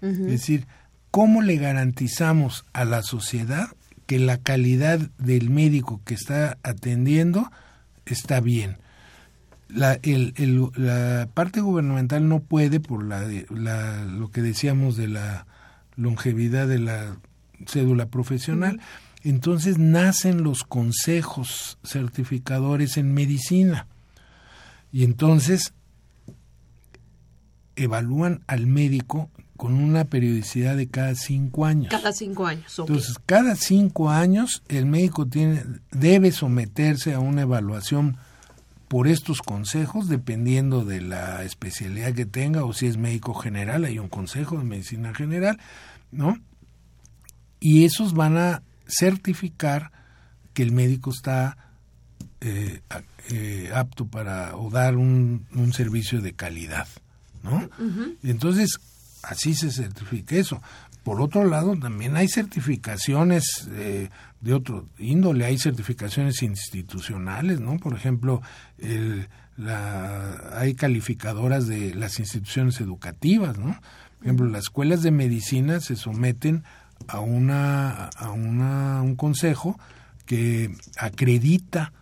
C: Es decir cómo le garantizamos a la sociedad que la calidad del médico que está atendiendo está bien la, el, la parte gubernamental no puede, por la, la, lo que decíamos de la longevidad de la cédula profesional, entonces nacen los consejos certificadores en medicina. Y entonces evalúan al médico con una periodicidad de cada cinco años.
B: Cada cinco años.
C: Entonces, cada cinco años el médico tiene, debe someterse a una evaluación por estos consejos, dependiendo de la especialidad que tenga, o si es médico general, hay un consejo de medicina general, ¿no? Y esos van a certificar que el médico está eh, eh, apto para o dar un, servicio de calidad, ¿no? entonces, así se certifica eso. Por otro lado, también hay certificaciones eh, de otro índole, hay certificaciones institucionales, ¿no? Por ejemplo, la, hay calificadoras de las instituciones educativas, ¿no? Por ejemplo, las escuelas de medicina se someten a una a una, un consejo que acredita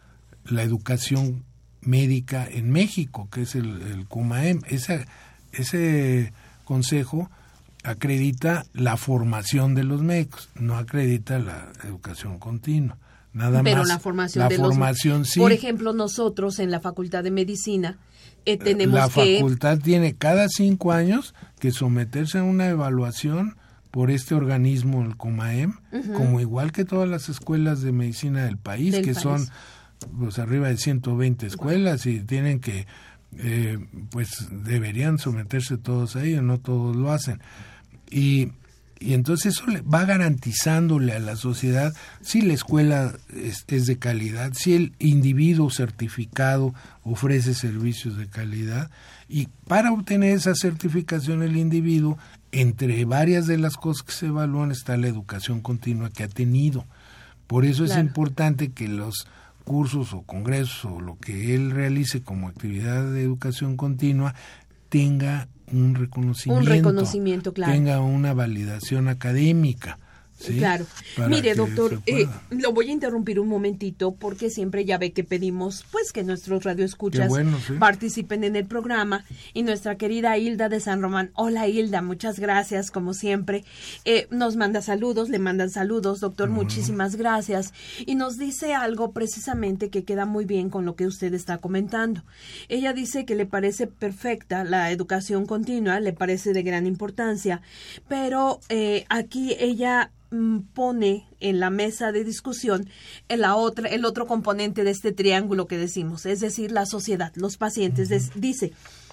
C: la educación médica en México, que es el, el CUMAEM. Ese, ese consejo acredita la formación de los médicos, no acredita la educación continua. Nada
B: Pero
C: más.
B: la formación, de
C: formación sí.
B: Por ejemplo, nosotros en la Facultad de Medicina eh, tenemos
C: la
B: que...
C: La facultad tiene cada cinco años que someterse a una evaluación por este organismo, el COMAEM, como igual que todas las escuelas de medicina del país, que son pues arriba de 120 escuelas y tienen que, eh, pues deberían someterse todos a ello, no todos lo hacen. Y, y entonces eso le va garantizándole a la sociedad si la escuela es, es, de calidad, si el individuo certificado ofrece servicios de calidad. Y para obtener esa certificación el individuo, entre varias de las cosas que se evalúan está la educación continua que ha tenido. Por eso es importante que los cursos o congresos o lo que él realice como actividad de educación continua tenga un reconocimiento,
B: un reconocimiento claro.
C: tenga una validación académica.
B: Claro. Mire, doctor, eh, lo voy a interrumpir un momentito porque siempre ya ve que pedimos pues que nuestros radioescuchas
C: bueno,
B: participen en el programa y nuestra querida Hilda de San Román. Hola Hilda, muchas gracias como siempre. Eh, nos manda saludos, le mandan saludos, doctor, muchísimas gracias y nos dice algo precisamente que queda muy bien con lo que usted está comentando. Ella dice que le parece perfecta la educación continua, le parece de gran importancia, pero eh, aquí ella pone en la mesa de discusión el, la otra, el otro componente de este triángulo que decimos, es decir, la sociedad, los pacientes. dice,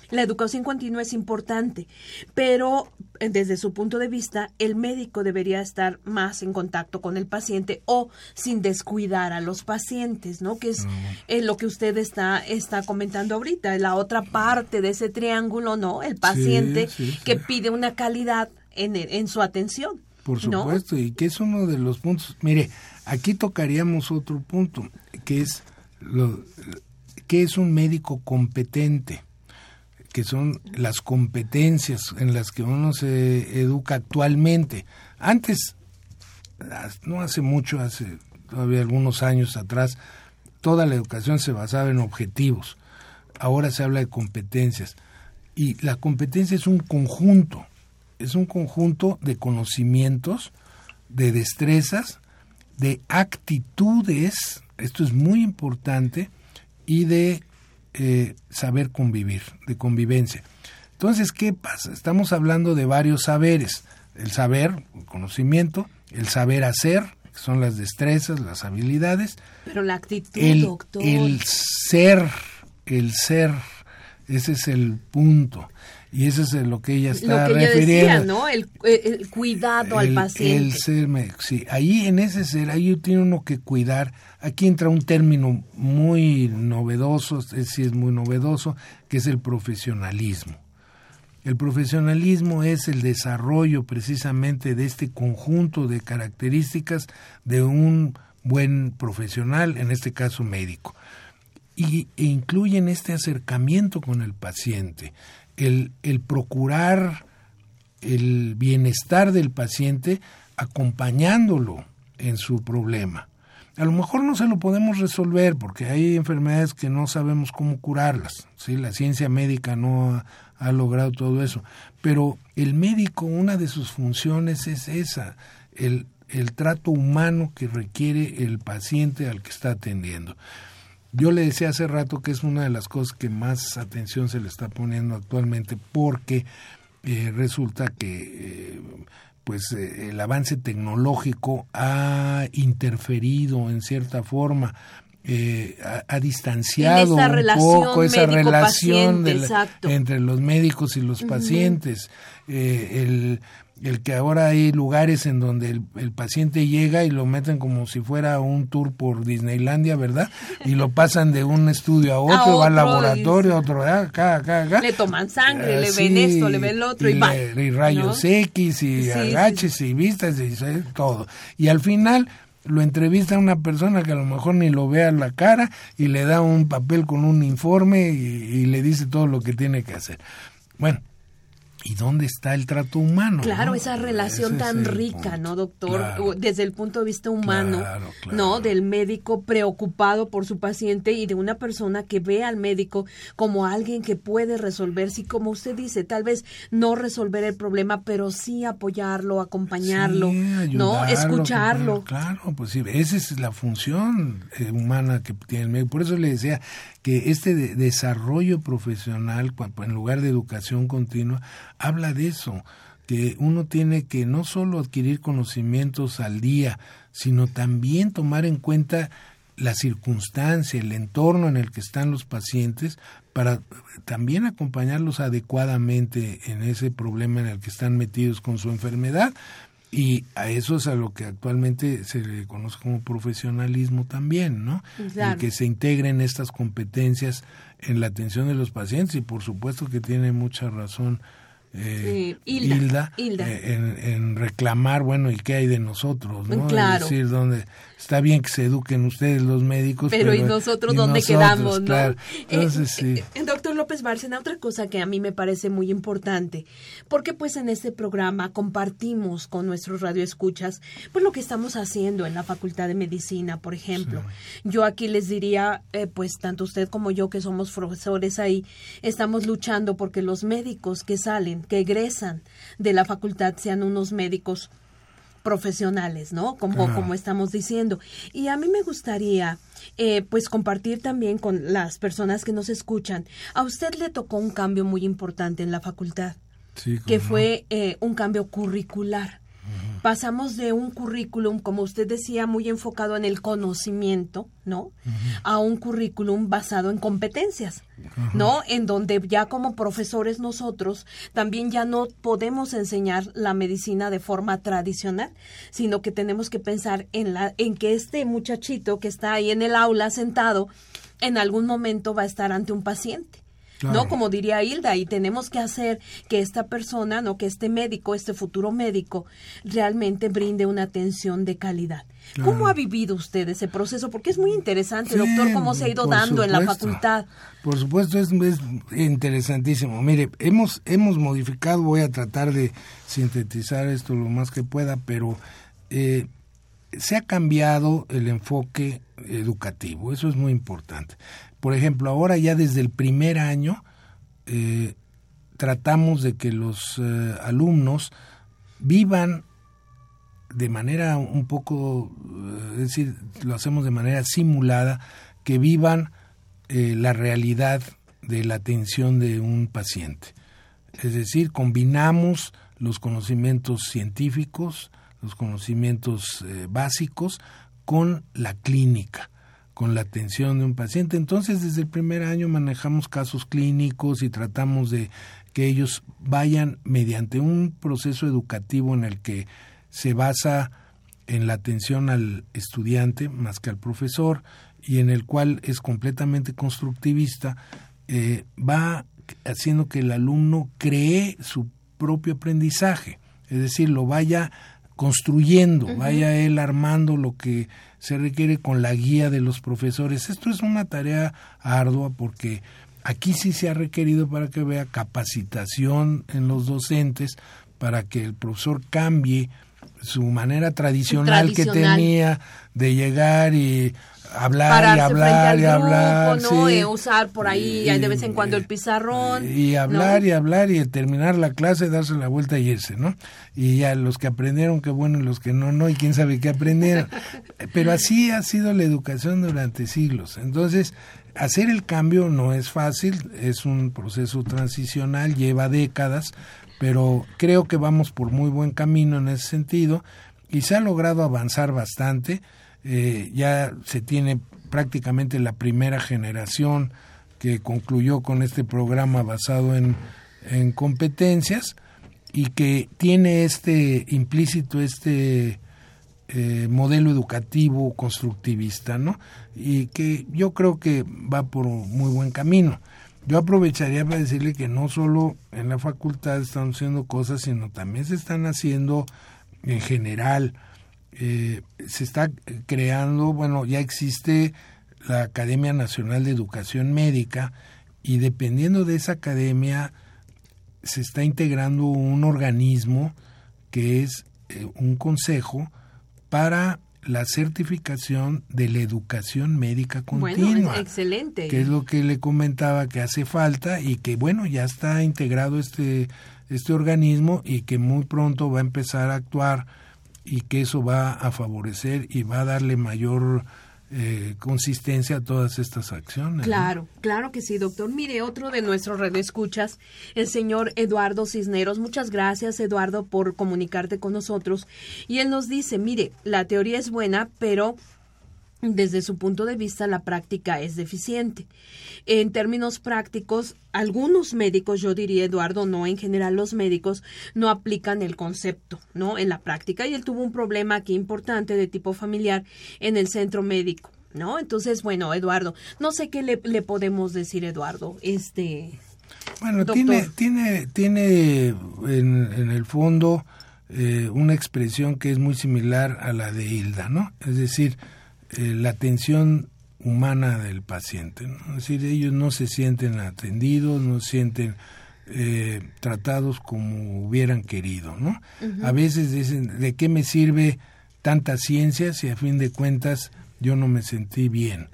B: la educación continua es importante, pero eh, desde su punto de vista, el médico debería estar más en contacto con el paciente o sin descuidar a los pacientes, ¿no? Que es eh, lo que usted está, está comentando ahorita, la otra parte de ese triángulo, ¿no? El paciente que pide una calidad en, en su atención.
C: Por supuesto, y que es uno de los puntos. Mire, aquí tocaríamos otro punto, que es lo, que es un médico competente que son las competencias en las que uno se educa actualmente. Antes, no hace mucho, hace todavía algunos años atrás, toda la educación se basaba en objetivos. Ahora se habla de competencias. Y la competencia es un conjunto, es un conjunto de conocimientos, de destrezas, de actitudes, esto es muy importante, y de eh, saber convivir, de convivencia. Entonces, ¿qué pasa? Estamos hablando de varios saberes. El saber, el conocimiento, el saber hacer, que son las destrezas, las habilidades.
B: Pero la actitud,
C: el,
B: doctor.
C: El ser, el ser, ese es el punto. Y eso es lo que ella está
B: lo que
C: refiriendo.
B: Decía, ¿no? El, cuidado al paciente.
C: El ser, sí. Ahí en ese ser, ahí tiene uno que cuidar Aquí entra un término muy novedoso, es decir, es muy novedoso, que es el profesionalismo. El profesionalismo es el desarrollo precisamente de este conjunto de características de un buen profesional, en este caso médico. Y e incluyen este acercamiento con el paciente, el, el procurar el bienestar del paciente acompañándolo en su problema a lo mejor no se lo podemos resolver porque hay enfermedades que no sabemos cómo curarlas. ¿sí? La ciencia médica no ha, logrado todo eso. Pero el médico, una de sus funciones es esa, el, el trato humano que requiere el paciente al que está atendiendo. Yo le decía hace rato que es una de las cosas que más atención se le está poniendo actualmente porque eh, resulta que... Eh, pues eh, el avance tecnológico ha interferido en cierta forma eh, ha, distanciado un poco esa relación entre los médicos y los pacientes. Eh, el, el que ahora hay lugares en donde el, paciente llega y lo meten como si fuera un tour por Disneylandia, ¿verdad? Y lo pasan de un estudio a otro, va al laboratorio, a otro, acá, acá, acá.
B: Le toman sangre, le ven esto, le ven el otro y, va.
C: Y rayos X y agaches y vistas y todo. Y al final lo entrevista a una persona que a lo mejor ni lo ve a la cara y le da un papel con un informe y le dice todo lo que tiene que hacer. Bueno, ¿Y dónde está el trato humano?
B: Claro, esa relación tan rica, ¿no, doctor? Desde el punto de vista humano, ¿no? Del médico preocupado por su paciente y de una persona que ve al médico como alguien que puede resolver, sí, como usted dice, tal vez no resolver el problema, pero sí apoyarlo, acompañarlo, ¿no? Escucharlo.
C: Claro, pues sí, esa es la función eh, humana que tiene el médico. Por eso le decía que este desarrollo profesional, en lugar de educación continua, habla de eso, que uno tiene que no solo adquirir conocimientos al día, sino también tomar en cuenta la circunstancia, el entorno en el que están los pacientes, para también acompañarlos adecuadamente en ese problema en el que están metidos con su enfermedad. Y a eso es a lo que actualmente se le conoce como profesionalismo también, ¿no? Y que se integren estas competencias en la atención de los pacientes y por supuesto que tiene mucha razón eh, Hilda, eh, en, reclamar, bueno, ¿y qué hay de nosotros? ¿no?
B: Claro.
C: Es decir, donde está bien que se eduquen ustedes los médicos.
B: Pero, ¿y nosotros dónde quedamos? ¿no?
C: Entonces,
B: eh, sí. doctor López Bárcena, otra cosa que a mí me parece muy importante, porque pues en este programa compartimos con nuestros radioescuchas pues lo que estamos haciendo en la Facultad de Medicina, por ejemplo. Yo aquí les diría, pues tanto usted como yo que somos profesores ahí, estamos luchando porque los médicos que salen que egresan de la facultad sean unos médicos profesionales, ¿no? Como, como estamos diciendo. Y a mí me gustaría, eh, pues, compartir también con las personas que nos escuchan. A usted le tocó un cambio muy importante en la facultad, que fue eh, un cambio curricular. Pasamos de un currículum, como usted decía, muy enfocado en el conocimiento, ¿no? A un currículum basado en competencias, ¿no? En donde ya como profesores nosotros también ya no podemos enseñar la medicina de forma tradicional, sino que tenemos que pensar en la en que este muchachito que está ahí en el aula sentado en algún momento va a estar ante un paciente ¿no? Como diría Hilda, y tenemos que hacer que esta persona, ¿no? Que este médico, este futuro médico, realmente brinde una atención de calidad. ¿Cómo ha vivido usted ese proceso? Porque es muy interesante, doctor, cómo se ha ido dando en la facultad.
C: Por supuesto, es, es, interesantísimo. Mire, hemos, hemos modificado, voy a tratar de sintetizar esto lo más que pueda, pero eh, se ha cambiado el enfoque educativo, eso es muy importante. Por ejemplo, ahora ya desde el primer año eh, tratamos de que los eh, alumnos vivan de manera un poco, eh, es decir, lo hacemos de manera simulada, que vivan la realidad de la atención de un paciente. Es decir, combinamos los conocimientos científicos, los conocimientos básicos con la clínica con la atención de un paciente. Entonces, desde el primer año manejamos casos clínicos y tratamos de que ellos vayan mediante un proceso educativo en el que se basa en la atención al estudiante más que al profesor y en el cual es completamente constructivista, eh, va haciendo que el alumno cree su propio aprendizaje, es decir, lo vaya construyendo, vaya él armando lo que se requiere con la guía de los profesores. Esto es una tarea ardua porque aquí sí se ha requerido para que vea capacitación en los docentes para que el profesor cambie su manera tradicional, que tenía de llegar y hablar y hablar y hablar,
B: ¿no? Y usar por ahí de vez en cuando el pizarrón
C: y hablar y hablar y terminar la clase, darse la vuelta y irse, ¿no? Y ya los que aprendieron qué bueno y los que no no y quién sabe qué aprendieron. Pero así ha sido la educación durante siglos. Entonces, hacer el cambio no es fácil, es un proceso transicional, lleva décadas, pero creo que vamos por muy buen camino en ese sentido y se ha logrado avanzar bastante eh, ya se tiene prácticamente la primera generación que concluyó con este programa basado en, competencias y que tiene este implícito este eh, modelo educativo constructivista, ¿no? Y que yo creo que va por muy buen camino. Yo aprovecharía para decirle que no solo en la facultad están haciendo cosas, sino también se están haciendo en general eh, se está creando, bueno, ya existe la Academia Nacional de Educación Médica y dependiendo de esa academia se está integrando un organismo que es eh, un consejo para la certificación de la educación médica continua.
B: excelente.
C: Que es lo que le comentaba que hace falta y que bueno, ya está integrado este este organismo y que muy pronto va a empezar a actuar y que eso va a favorecer y va a darle mayor eh, consistencia a todas estas acciones.
B: Claro, claro que sí, doctor. Mire, otro de nuestros escuchas, el señor Eduardo Cisneros. Muchas gracias, Eduardo, por comunicarte con nosotros. Y él nos dice, mire, la teoría es buena, pero desde su punto de vista, la práctica es deficiente. En términos prácticos, algunos médicos, yo diría, Eduardo, no en general los médicos, no aplican el concepto, ¿no? En la práctica. Y él tuvo un problema aquí importante de tipo familiar en el centro médico, ¿no? Entonces, bueno, Eduardo, no sé qué le, podemos decir, Eduardo. Este.
C: Bueno, tiene, tiene, tiene en, en el fondo eh, una expresión que es muy similar a la de Hilda, ¿no? Es decir, eh, la atención humana del paciente. ¿no? Es decir, ellos no se sienten atendidos, no se sienten eh, tratados como hubieran querido. ¿no? A veces dicen, ¿de qué me sirve tanta ciencia si a fin de cuentas yo no me sentí bien?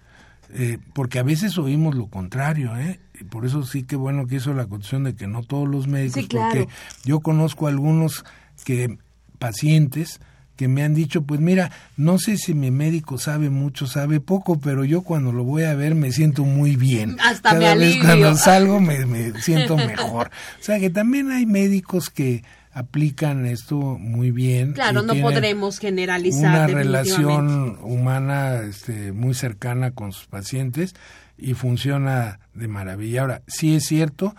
C: Eh, porque a veces oímos lo contrario, ¿eh? Y por eso sí que bueno que hizo la condición de que no todos los médicos, porque yo conozco algunos que pacientes que me han dicho, pues mira, no sé si mi médico sabe mucho, sabe poco, pero yo cuando lo voy a ver me siento muy bien.
B: Hasta
C: Cada
B: me
C: vez cuando salgo me, me siento mejor. O sea que también hay médicos que aplican esto muy bien.
B: Claro, no podremos generalizar.
C: Una relación humana este, muy cercana con sus pacientes y funciona de maravilla. Ahora, sí es cierto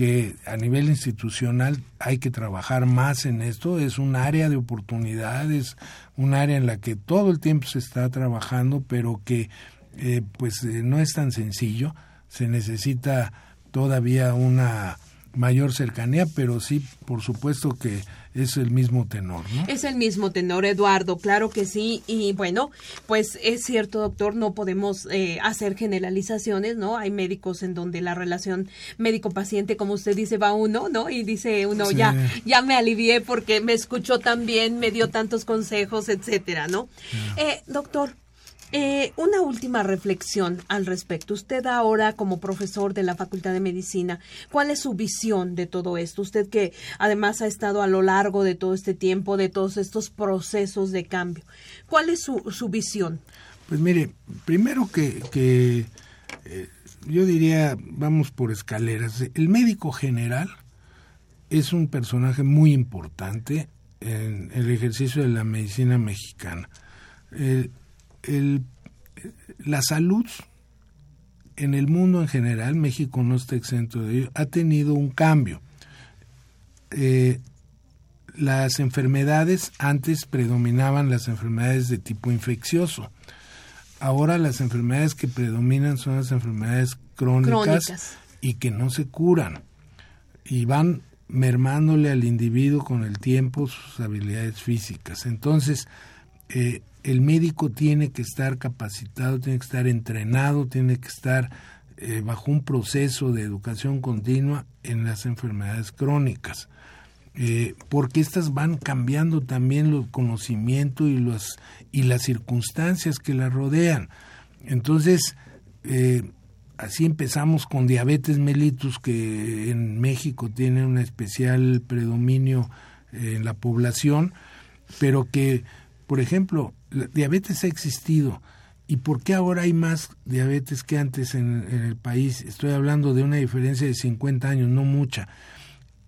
C: que a nivel institucional hay que trabajar más en esto, es un área de oportunidades, un área en la que todo el tiempo se está trabajando, pero que eh, pues eh, no es tan sencillo, se necesita todavía una mayor cercanía, pero sí, por supuesto que es el mismo tenor, ¿no?
B: Es el mismo tenor, Eduardo, claro que sí. Y bueno, pues es cierto, doctor, no podemos eh, hacer generalizaciones, ¿no? Hay médicos en donde la relación médico-paciente, como usted dice, va uno, ¿no? Y dice uno, ya, ya me alivié porque me escuchó tan bien, me dio tantos consejos, etcétera, ¿no? Eh, doctor, eh, una última reflexión al respecto. Usted ahora como profesor de la Facultad de Medicina, ¿cuál es su visión de todo esto? Usted que además ha estado a lo largo de todo este tiempo, de todos estos procesos de cambio. ¿Cuál es su, su visión?
C: Pues mire, primero que, que eh, yo diría, vamos por escaleras. El médico general es un personaje muy importante en el ejercicio de la medicina mexicana. El, la salud en el mundo en general, México no está exento de ello, ha tenido un cambio. Eh, las enfermedades antes predominaban las enfermedades de tipo infeccioso. Ahora las enfermedades que predominan son las enfermedades crónicas, y que no se curan y van mermándole al individuo con el tiempo sus habilidades físicas. Entonces, eh, el médico tiene que estar capacitado, tiene que estar entrenado, tiene que estar eh, bajo un proceso de educación continua en las enfermedades crónicas. Eh, porque estas van cambiando también los conocimientos y, los, y las circunstancias que la rodean. Entonces, eh, así empezamos con diabetes mellitus, que en México tiene un especial predominio en la población, pero que, por ejemplo, la diabetes ha existido. ¿Y por qué ahora hay más diabetes que antes en, el país? Estoy hablando de una diferencia de 50 años, no mucha.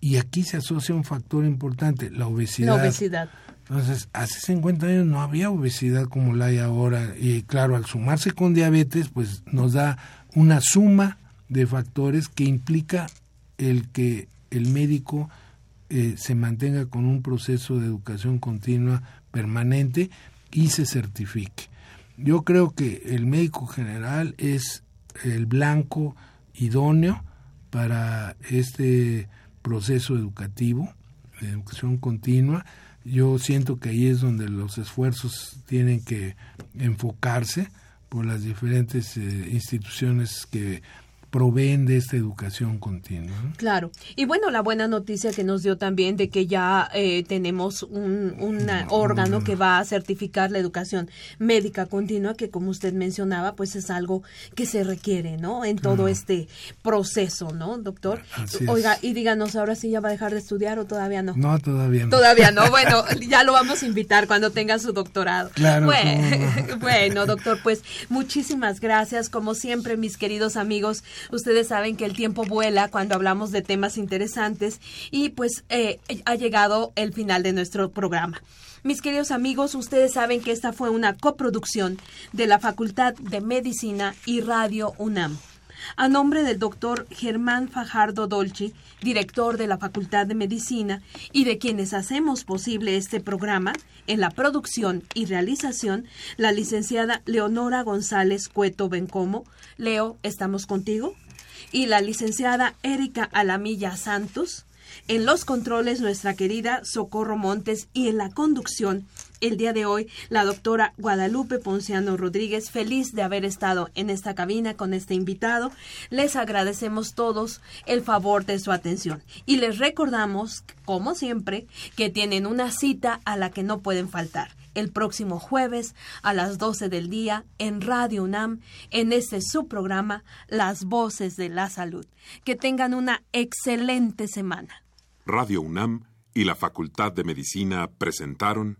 C: Y aquí se asocia un factor importante, la obesidad.
B: La obesidad.
C: Entonces, hace 50 años no había obesidad como la hay ahora. Y claro, al sumarse con diabetes, pues nos da una suma de factores que implica el que el médico eh, se mantenga con un proceso de educación continua permanente y se certifique. Yo creo que el médico general es el blanco idóneo para este proceso educativo, de educación continua. Yo siento que ahí es donde los esfuerzos tienen que enfocarse por las diferentes eh, instituciones que proveen de esta educación continua.
B: Claro. Y bueno, la buena noticia que nos dio también de que ya eh, tenemos un, un órgano que va a certificar la educación médica continua, que como usted mencionaba, pues es algo que se requiere, ¿no? En todo este proceso, ¿no, doctor? Oiga, y díganos, ¿ahora sí ya va a dejar de estudiar o todavía no?
C: No, todavía no.
B: Todavía no. Bueno, ya lo vamos a invitar cuando tenga su doctorado.
C: Claro.
B: Bueno, bueno doctor, pues muchísimas gracias. Como siempre, mis queridos amigos, Ustedes saben que el tiempo vuela cuando hablamos de temas interesantes y pues eh, ha llegado el final de nuestro programa. Mis queridos amigos, ustedes saben que esta fue una coproducción de la Facultad de Medicina y Radio UNAM. A nombre del doctor Germán Fajardo Dolci, director de la Facultad de Medicina, y de quienes hacemos posible este programa, en la producción y realización, la licenciada Leonora González Cueto Bencomo. Leo, ¿estamos contigo? Y la licenciada Erika Alamilla Santos. En los controles, nuestra querida Socorro Montes y en la conducción, el día de hoy, la doctora Guadalupe Ponciano Rodríguez, feliz de haber estado en esta cabina con este invitado. Les agradecemos todos el favor de su atención y les recordamos, como siempre, que tienen una cita a la que no pueden faltar el próximo jueves a las 12 del día en Radio UNAM en este subprograma Las Voces de la Salud. Que tengan una excelente semana.
A: Radio UNAM y la Facultad de Medicina presentaron